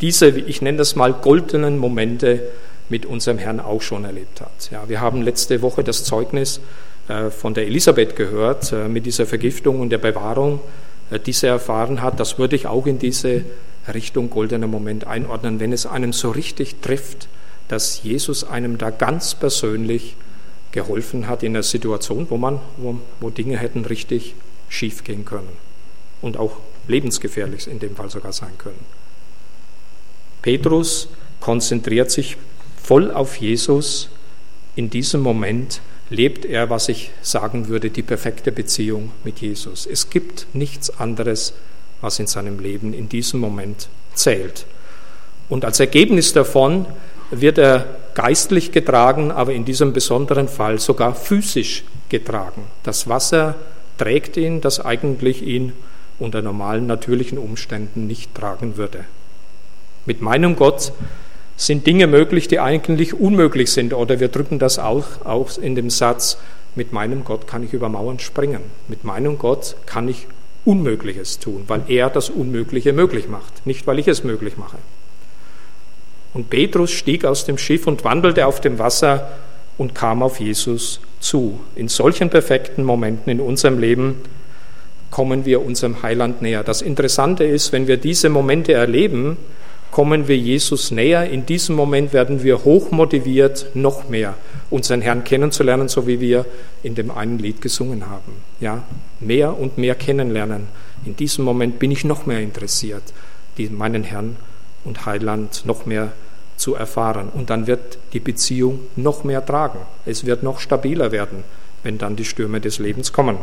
diese, ich nenne das mal, goldenen Momente mit unserem Herrn auch schon erlebt hat. Ja, wir haben letzte Woche das Zeugnis äh, von der Elisabeth gehört äh, mit dieser Vergiftung und der Bewahrung, die sie erfahren hat. Das würde ich auch in diese Richtung goldener Moment einordnen, wenn es einen so richtig trifft, dass Jesus einem da ganz persönlich geholfen hat in einer Situation, wo, man, wo, wo Dinge hätten richtig schief gehen können und auch lebensgefährlich in dem Fall sogar sein können. Petrus konzentriert sich voll auf Jesus. In diesem Moment lebt er, was ich sagen würde, die perfekte Beziehung mit Jesus. Es gibt nichts anderes was in seinem Leben in diesem Moment zählt. Und als Ergebnis davon wird er geistlich getragen, aber in diesem besonderen Fall sogar physisch getragen. Das Wasser trägt ihn, das eigentlich ihn unter normalen natürlichen Umständen nicht tragen würde. Mit meinem Gott sind Dinge möglich, die eigentlich unmöglich sind. Oder wir drücken das auch, auch in dem Satz, mit meinem Gott kann ich über Mauern springen. Mit meinem Gott kann ich Unmögliches tun, weil er das Unmögliche möglich macht, nicht weil ich es möglich mache. Und Petrus stieg aus dem Schiff und wandelte auf dem Wasser und kam auf Jesus zu. In solchen perfekten Momenten in unserem Leben kommen wir unserem Heiland näher. Das Interessante ist, wenn wir diese Momente erleben, kommen wir Jesus näher. In diesem Moment werden wir hochmotiviert, noch mehr unseren Herrn kennenzulernen, so wie wir in dem einen Lied gesungen haben. Ja, mehr und mehr kennenlernen. In diesem Moment bin ich noch mehr interessiert, meinen Herrn und Heiland noch mehr zu erfahren. Und dann wird die Beziehung noch mehr tragen. Es wird noch stabiler werden, wenn dann die Stürme des Lebens kommen.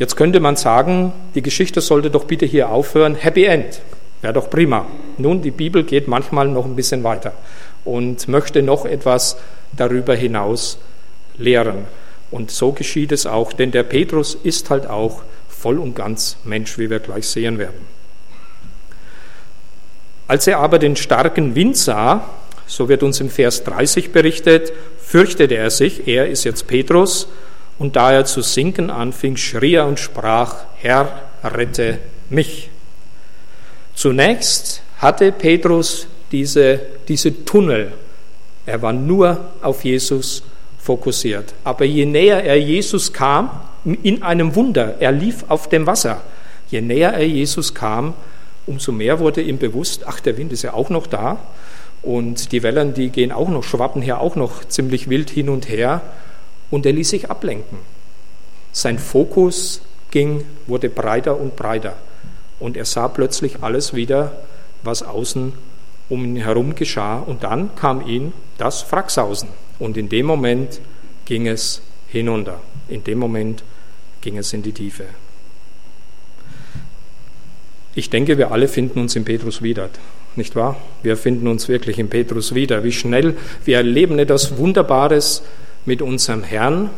Jetzt könnte man sagen, die Geschichte sollte doch bitte hier aufhören. Happy End. Wäre doch prima. Nun, die Bibel geht manchmal noch ein bisschen weiter und möchte noch etwas darüber hinaus lehren. Und so geschieht es auch, denn der Petrus ist halt auch voll und ganz Mensch, wie wir gleich sehen werden. Als er aber den starken Wind sah, so wird uns im Vers 30 berichtet, fürchtete er sich, er ist jetzt Petrus, und da er zu sinken anfing, schrie er und sprach, Herr, rette mich. Zunächst hatte Petrus diese, diese Tunnel. Er war nur auf Jesus fokussiert. Aber je näher er Jesus kam, in einem Wunder, er lief auf dem Wasser, je näher er Jesus kam, umso mehr wurde ihm bewusst, ach, der Wind ist ja auch noch da und die Wellen, die gehen auch noch, schwappen hier auch noch ziemlich wild hin und her und er ließ sich ablenken. Sein Fokus ging, wurde breiter und breiter und er sah plötzlich alles wieder, was außen um ihn herum geschah und dann kam ihm das Fracksausen und in dem Moment ging es hinunter. In dem Moment ging es in die Tiefe. Ich denke, wir alle finden uns in Petrus wieder, nicht wahr? Wir finden uns wirklich in Petrus wieder. Wie schnell wir erleben etwas Wunderbares mit unserem Herrn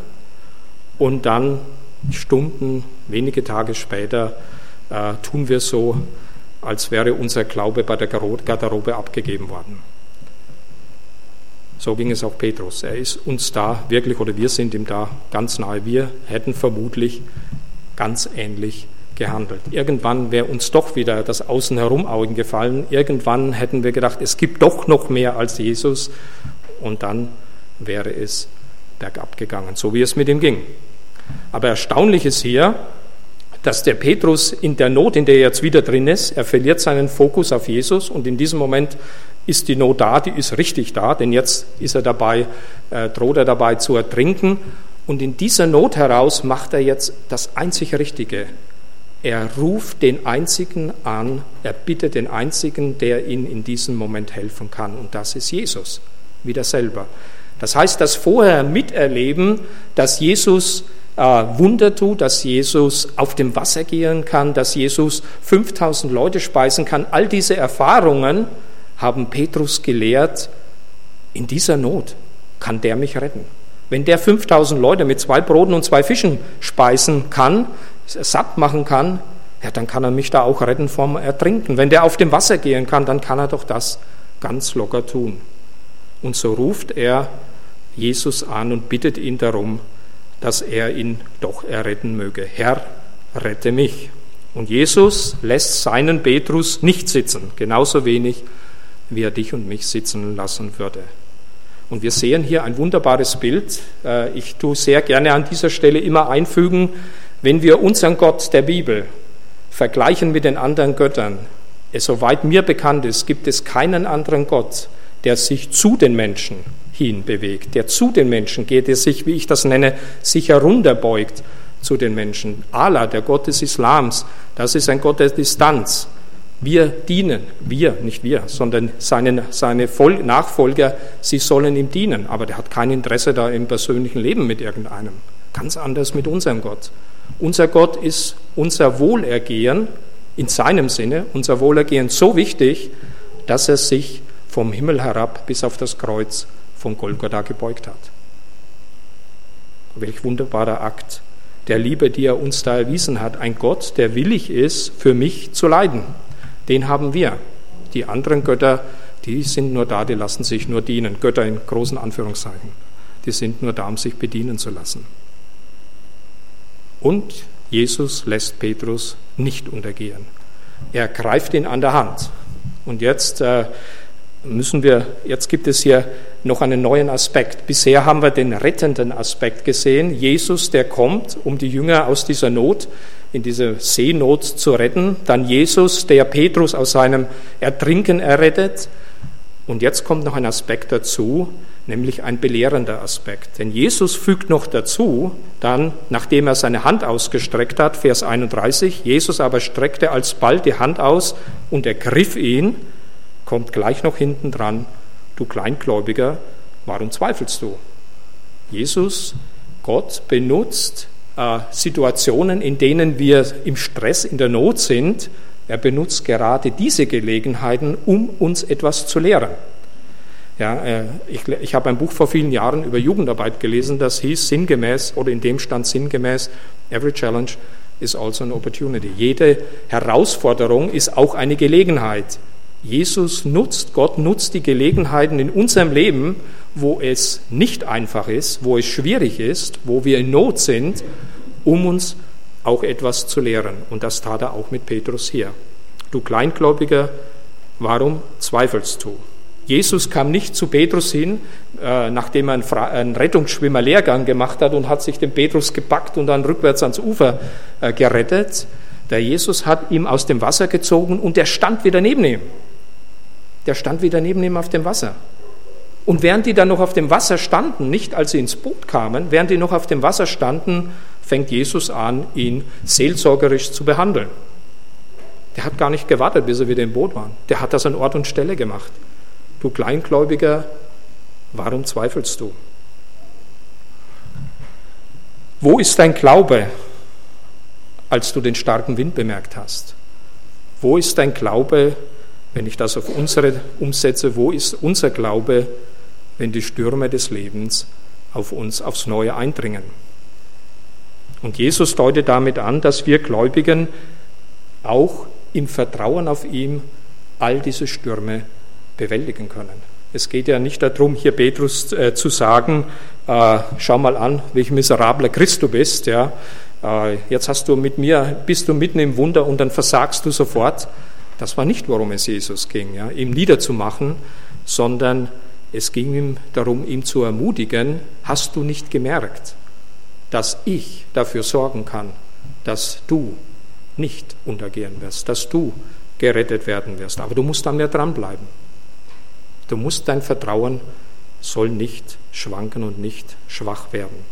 und dann Stunden, wenige Tage später äh, tun wir so, als wäre unser Glaube bei der Garderobe abgegeben worden. So ging es auch Petrus. Er ist uns da wirklich, oder wir sind ihm da ganz nahe. Wir hätten vermutlich ganz ähnlich gehandelt. Irgendwann wäre uns doch wieder das Außenherumaugen gefallen. Irgendwann hätten wir gedacht, es gibt doch noch mehr als Jesus. Und dann wäre es bergab gegangen, so wie es mit ihm ging. Aber erstaunlich ist hier, dass der Petrus in der Not, in der er jetzt wieder drin ist, er verliert seinen Fokus auf Jesus und in diesem Moment ist die Not da, die ist richtig da, denn jetzt ist er dabei, äh, droht er dabei zu ertrinken. Und in dieser Not heraus macht er jetzt das einzig Richtige. Er ruft den Einzigen an, er bittet den Einzigen, der ihm in diesem Moment helfen kann. Und das ist Jesus, wieder selber. Das heißt, das vorher miterleben, dass Jesus Wunder tut, dass Jesus auf dem Wasser gehen kann, dass Jesus 5000 Leute speisen kann, all diese Erfahrungen, haben Petrus gelehrt, in dieser Not kann der mich retten. Wenn der 5000 Leute mit zwei Broten und zwei Fischen speisen kann, satt machen kann, ja, dann kann er mich da auch retten vom Ertrinken. Wenn der auf dem Wasser gehen kann, dann kann er doch das ganz locker tun. Und so ruft er Jesus an und bittet ihn darum, dass er ihn doch erretten möge. Herr, rette mich. Und Jesus lässt seinen Petrus nicht sitzen, genauso wenig wie er dich und mich sitzen lassen würde. Und wir sehen hier ein wunderbares Bild. Äh, ich tue sehr gerne an dieser Stelle immer einfügen, wenn wir unseren Gott der Bibel vergleichen mit den anderen Göttern, soweit mir bekannt ist, gibt es keinen anderen Gott, der sich zu den Menschen hin bewegt, der zu den Menschen geht, der sich, wie ich das nenne, sich herunterbeugt zu den Menschen. Allah, der Gott des Islams, das ist ein Gott der Distanz. Wir dienen, wir, nicht wir, sondern seine, seine Nachfolger, sie sollen ihm dienen. Aber der hat kein Interesse da im persönlichen Leben mit irgendeinem. Ganz anders mit unserem Gott. Unser Gott ist unser Wohlergehen in seinem Sinne, unser Wohlergehen so wichtig, dass er sich vom Himmel herab bis auf das Kreuz von Golgotha gebeugt hat. Welch wunderbarer Akt der Liebe, die er uns da erwiesen hat. Ein Gott, der willig ist, für mich zu leiden den haben wir. Die anderen Götter, die sind nur da, die lassen sich nur dienen. Götter in großen Anführungszeichen. Die sind nur da, um sich bedienen zu lassen. Und Jesus lässt Petrus nicht untergehen. Er greift ihn an der Hand. Und jetzt äh, müssen wir, jetzt gibt es hier noch einen neuen Aspekt. Bisher haben wir den rettenden Aspekt gesehen. Jesus, der kommt, um die Jünger aus dieser Not in dieser Seenot zu retten. Dann Jesus, der Petrus aus seinem Ertrinken errettet. Und jetzt kommt noch ein Aspekt dazu, nämlich ein belehrender Aspekt. Denn Jesus fügt noch dazu, dann, nachdem er seine Hand ausgestreckt hat, Vers 31, Jesus aber streckte alsbald die Hand aus und ergriff ihn, kommt gleich noch hinten dran, du Kleingläubiger, warum zweifelst du? Jesus, Gott, benutzt äh, Situationen, in denen wir im Stress, in der Not sind, er benutzt gerade diese Gelegenheiten, um uns etwas zu lehren. Ja, äh, ich, ich habe ein Buch vor vielen Jahren über Jugendarbeit gelesen, das hieß sinngemäß, oder in dem stand sinngemäß, Every challenge is also an opportunity. Jede Herausforderung ist auch eine Gelegenheit. Jesus nutzt, Gott nutzt die Gelegenheiten in unserem Leben, wo es nicht einfach ist, wo es schwierig ist, wo wir in Not sind, um uns auch etwas zu lehren. Und das tat er auch mit Petrus hier. Du Kleingläubiger, warum zweifelst du? Jesus kam nicht zu Petrus hin, äh, nachdem er einen Rettungsschwimmer-Lehrgang gemacht hat und hat sich den Petrus gepackt und dann rückwärts ans Ufer äh, gerettet. Der Jesus hat ihm aus dem Wasser gezogen und der stand wieder neben ihm. Der stand wieder neben ihm auf dem Wasser. Und während die dann noch auf dem Wasser standen, nicht als sie ins Boot kamen, während die noch auf dem Wasser standen, fängt Jesus an, ihn seelsorgerisch zu behandeln. Der hat gar nicht gewartet, bis er wieder im Boot war. Der hat das an Ort und Stelle gemacht. Du Kleingläubiger, warum zweifelst du? Wo ist dein Glaube, als du den starken Wind bemerkt hast? Wo ist dein Glaube, wenn ich das auf unsere umsetze, wo ist unser Glaube, wenn die Stürme des Lebens auf uns aufs Neue eindringen? Und Jesus deutet damit an, dass wir Gläubigen auch im Vertrauen auf ihn all diese Stürme bewältigen können. Es geht ja nicht darum, hier Petrus äh, zu sagen, äh, schau mal an, welch miserabler Christ du bist, ja. Äh, jetzt hast du mit mir, bist du mitten im Wunder und dann versagst du sofort. Das war nicht, worum es Jesus ging, ja, ihm niederzumachen, sondern es ging ihm darum, ihm zu ermutigen, hast du nicht gemerkt, dass ich dafür sorgen kann, dass du nicht untergehen wirst, dass du gerettet werden wirst. Aber du musst da mehr dranbleiben. Du musst dein Vertrauen soll nicht schwanken und nicht schwach werden.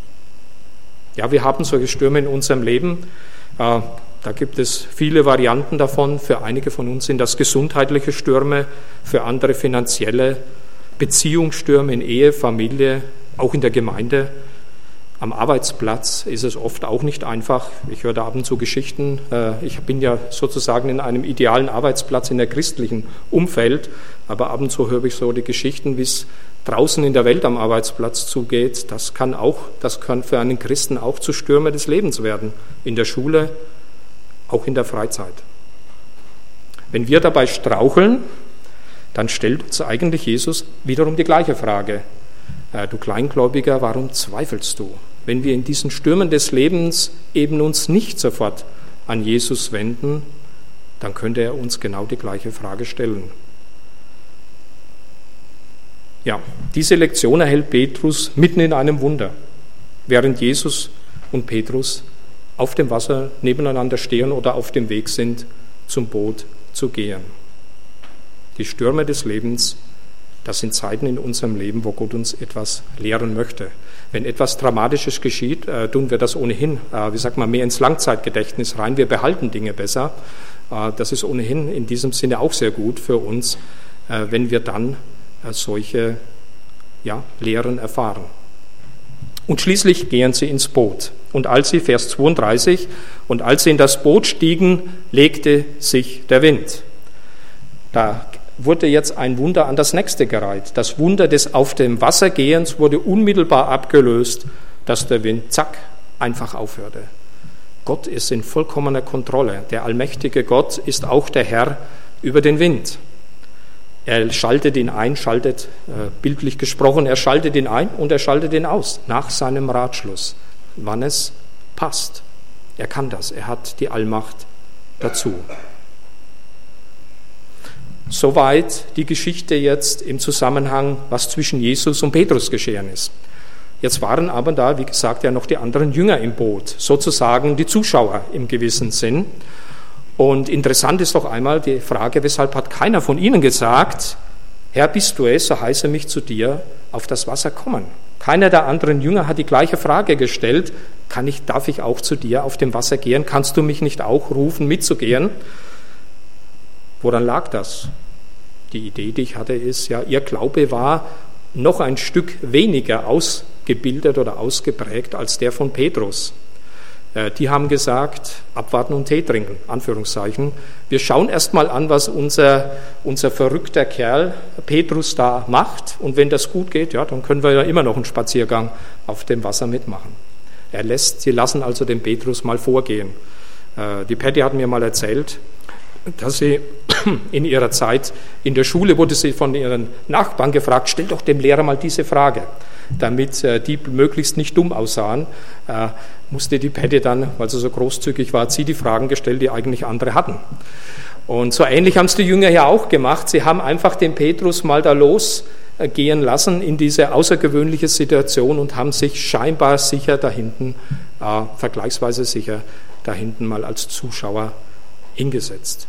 Ja, wir haben solche Stürme in unserem Leben. Da gibt es viele Varianten davon. Für einige von uns sind das gesundheitliche Stürme, für andere finanzielle Beziehungsstürme in Ehe, Familie, auch in der Gemeinde. Am Arbeitsplatz ist es oft auch nicht einfach. Ich höre da ab und zu Geschichten. Äh, ich bin ja sozusagen in einem idealen Arbeitsplatz in der christlichen Umfeld, aber ab und zu höre ich so die Geschichten, wie es draußen in der Welt am Arbeitsplatz zugeht. Das kann auch, das kann für einen Christen auch zu Stürme des Lebens werden. In der Schule, auch in der Freizeit. Wenn wir dabei straucheln, dann stellt uns eigentlich Jesus wiederum die gleiche Frage. Äh, du Kleingläubiger, warum zweifelst du? Wenn wir in diesen Stürmen des Lebens eben uns nicht sofort an Jesus wenden, dann könnte er uns genau die gleiche Frage stellen. Ja, diese Lektion erhält Petrus mitten in einem Wunder, während Jesus und Petrus auf dem Wasser nebeneinander stehen oder auf dem Weg sind, zum Boot zu gehen. Die Stürme des Lebens das sind Zeiten in unserem Leben, wo Gott uns etwas lehren möchte. Wenn etwas Dramatisches geschieht, äh, tun wir das ohnehin, äh, wie sagt man, mehr ins Langzeitgedächtnis rein. Wir behalten Dinge besser. Äh, das ist ohnehin in diesem Sinne auch sehr gut für uns, wenn wir dann solche ja, Lehren erfahren. Und schließlich gehen sie ins Boot. Und als sie, Vers 32, und als sie in das Boot stiegen, legte sich der Wind. Da wurde jetzt ein Wunder an das nächste gereiht. Das Wunder des Auf dem Wasser gehens wurde unmittelbar abgelöst, dass der Wind, zack, einfach aufhörte. Gott ist in vollkommener Kontrolle. Der allmächtige Gott ist auch der Herr über den Wind. Er schaltet ihn ein, schaltet, äh, bildlich gesprochen, er schaltet ihn ein und er schaltet ihn aus, nach seinem Ratschluss, wann es passt. Er kann das, er hat die Allmacht dazu. Soweit die Geschichte jetzt im Zusammenhang, was zwischen Jesus und Petrus geschehen ist. Jetzt waren aber da, wie gesagt, ja noch die anderen Jünger im Boot, sozusagen die Zuschauer im gewissen Sinn. Und interessant ist doch einmal die Frage, weshalb hat keiner von ihnen gesagt, Herr, bist du es, so heiße mich zu dir auf das Wasser kommen. Keiner der anderen Jünger hat die gleiche Frage gestellt, kann ich, darf ich auch zu dir auf dem Wasser gehen? Kannst du mich nicht auch rufen, mitzugehen? Woran lag das? Die Idee, die ich hatte, ist, ja, ihr Glaube war noch ein Stück weniger ausgebildet oder ausgeprägt als der von Petrus. Äh, die haben gesagt, abwarten und Tee trinken, Anführungszeichen. Wir schauen erst mal an, was unser, unser verrückter Kerl Petrus da macht. Und wenn das gut geht, ja, dann können wir ja immer noch einen Spaziergang auf dem Wasser mitmachen. Er lässt, sie lassen also den Petrus mal vorgehen. Äh, die Patty hat mir mal erzählt, dass sie in ihrer Zeit in der Schule wurde sie von ihren Nachbarn gefragt, stell doch dem Lehrer mal diese Frage damit äh, die möglichst nicht dumm aussahen, äh, musste die Patty dann, weil sie so großzügig war, sie die Fragen gestellt, die eigentlich andere hatten. Und so ähnlich haben es die Jünger ja auch gemacht. Sie haben einfach den Petrus mal da losgehen lassen in diese außergewöhnliche Situation und haben sich scheinbar sicher da hinten, äh, vergleichsweise sicher da hinten mal als Zuschauer hingesetzt.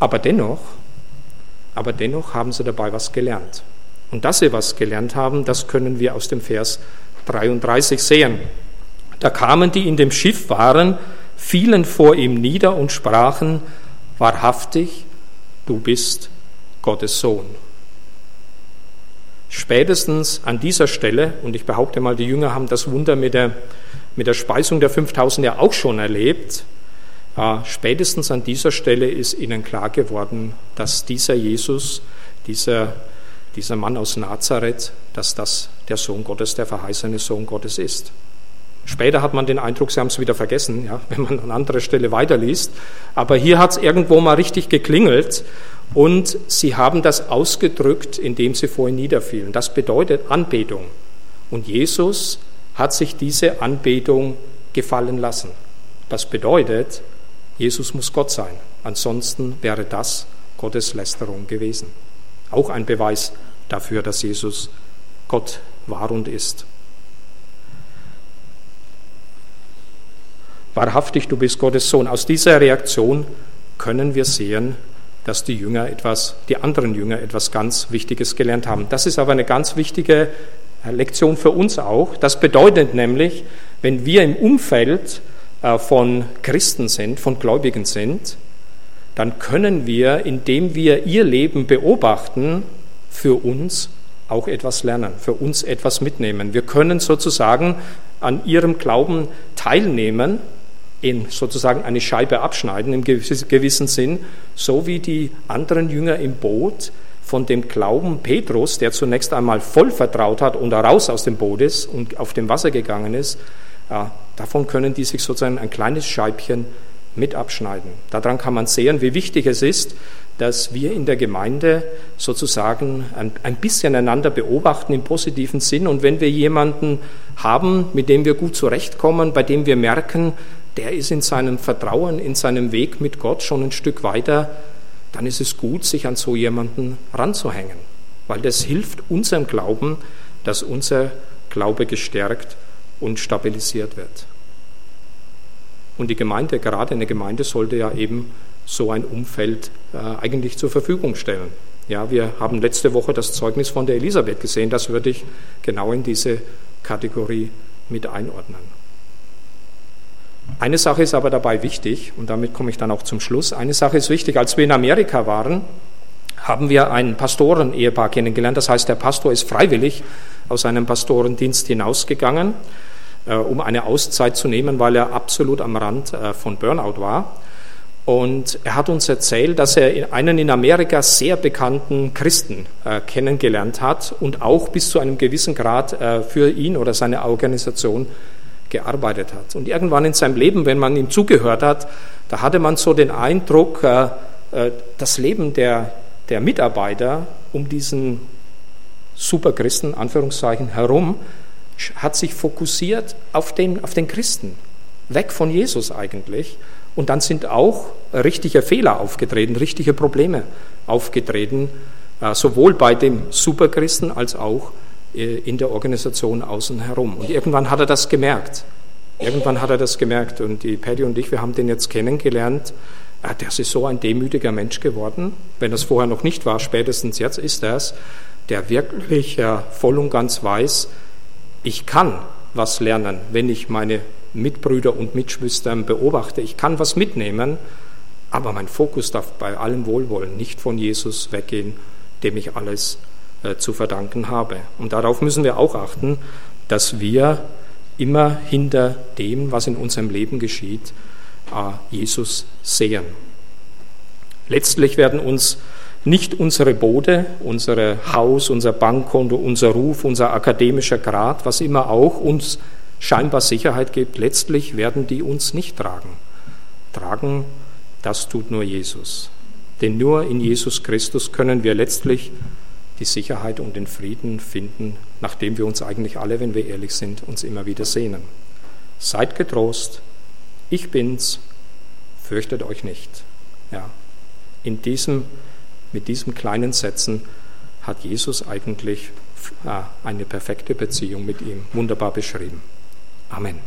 Aber dennoch aber dennoch haben sie dabei was gelernt. Und dass sie was gelernt haben, das können wir aus dem Vers 33 sehen. Da kamen die in dem Schiff waren, fielen vor ihm nieder und sprachen, wahrhaftig, du bist Gottes Sohn. Spätestens an dieser Stelle, und ich behaupte mal, die Jünger haben das Wunder mit der, mit der Speisung der 5000 ja auch schon erlebt, spätestens an dieser Stelle ist ihnen klar geworden, dass dieser Jesus, dieser, dieser Mann aus Nazareth, dass das der Sohn Gottes, der verheißene Sohn Gottes ist. Später hat man den Eindruck, sie haben es wieder vergessen, ja, wenn man an anderer Stelle weiterliest. Aber hier hat es irgendwo mal richtig geklingelt und sie haben das ausgedrückt, indem sie vor ihn niederfielen. Das bedeutet Anbetung. Und Jesus hat sich diese Anbetung gefallen lassen. Das bedeutet, Jesus muss Gott sein. Ansonsten wäre das Gotteslästerung gewesen. Auch ein Beweis dafür, dass Jesus Gott war und ist. Wahrhaftig, du bist Gottes Sohn. Aus dieser Reaktion können wir sehen, dass die Jünger etwas, die anderen Jünger etwas ganz Wichtiges gelernt haben. Das ist aber eine ganz wichtige Lektion für uns auch. Das bedeutet nämlich, wenn wir im Umfeld von Christen sind, von Gläubigen sind, dann können wir, indem wir ihr Leben beobachten, für uns auch etwas lernen, für uns etwas mitnehmen. Wir können sozusagen an ihrem Glauben teilnehmen, in sozusagen eine Scheibe abschneiden im gewissen Sinn, so wie die anderen Jünger im Boot von dem Glauben Petrus, der zunächst einmal voll vertraut hat und raus aus dem Boot ist und auf dem Wasser gegangen ist, ja, davon können die sich sozusagen ein kleines Scheibchen mit abschneiden. Daran kann man sehen, wie wichtig es ist, dass wir in der Gemeinde sozusagen ein, ein, bisschen einander beobachten im positiven Sinn. Und wenn wir jemanden haben, mit dem wir gut zurechtkommen, bei dem wir merken, der ist in seinem Vertrauen, in seinem Weg mit Gott schon ein Stück weiter, dann ist es gut, sich an so jemanden ranzuhängen. Weil das hilft unserem Glauben, dass unser Glaube gestärkt und stabilisiert wird. Und die Gemeinde, gerade eine Gemeinde, sollte ja eben so ein Umfeld äh, eigentlich zur Verfügung stellen. Ja, wir haben letzte Woche das Zeugnis von der Elisabeth gesehen, das würde ich genau in diese Kategorie mit einordnen. Eine Sache ist aber dabei wichtig, und damit komme ich dann auch zum Schluss. Eine Sache ist wichtig, als wir in Amerika waren, haben wir ein Pastoren-Ehepaar kennengelernt. Das heißt, der Pastor ist freiwillig aus seinem Pastorendienst hinausgegangen äh, um eine Auszeit zu nehmen, weil er absolut am Rand äh, von Burnout war. Und er hat uns erzählt, dass er einen in Amerika sehr bekannten Christen äh, kennengelernt hat und auch bis zu einem gewissen Grad für ihn oder seine Organisation gearbeitet hat. Und irgendwann in seinem Leben, wenn man ihm zugehört hat, da hatte man so den Eindruck, das Leben der, der Mitarbeiter um diesen Superchristen, Anführungszeichen, herum, hat sich fokussiert auf den, auf den Christen, weg von Jesus eigentlich. Und dann sind auch richtige Fehler aufgetreten, richtige Probleme aufgetreten, äh, sowohl bei dem Superchristen als auch äh, in der Organisation außen herum. Und irgendwann hat er das gemerkt. Irgendwann hat er das gemerkt und die Paddy und ich, wir haben den jetzt kennengelernt. Äh, das ist so ein demütiger Mensch geworden. Wenn das vorher noch nicht war, spätestens jetzt ist es, der wirklich voll und ganz weiß, ich kann was lernen, wenn ich meine Mitbrüder und Mitschwestern beobachte. Ich kann was mitnehmen, aber mein Fokus darf bei allem Wohlwollen nicht von Jesus weggehen, dem ich alles äh, zu verdanken habe. Und darauf müssen wir auch achten, dass wir immer hinter dem, was in unserem Leben geschieht, äh, Jesus sehen. Letztlich werden uns nicht unsere Bode, unser Haus, unser Bankkonto, unser Ruf, unser akademischer Grad, was immer auch uns scheinbar Sicherheit gibt, letztlich werden die uns nicht tragen. Tragen, das tut nur Jesus. Denn nur in Jesus Christus können wir letztlich die Sicherheit und den Frieden finden, nachdem wir uns eigentlich alle, wenn wir ehrlich sind, uns immer wieder sehnen. Seid getrost, ich bin's, fürchtet euch nicht. Ja, in diesem, mit diesen kleinen Sätzen hat Jesus eigentlich eine perfekte Beziehung mit ihm wunderbar beschrieben. Amen.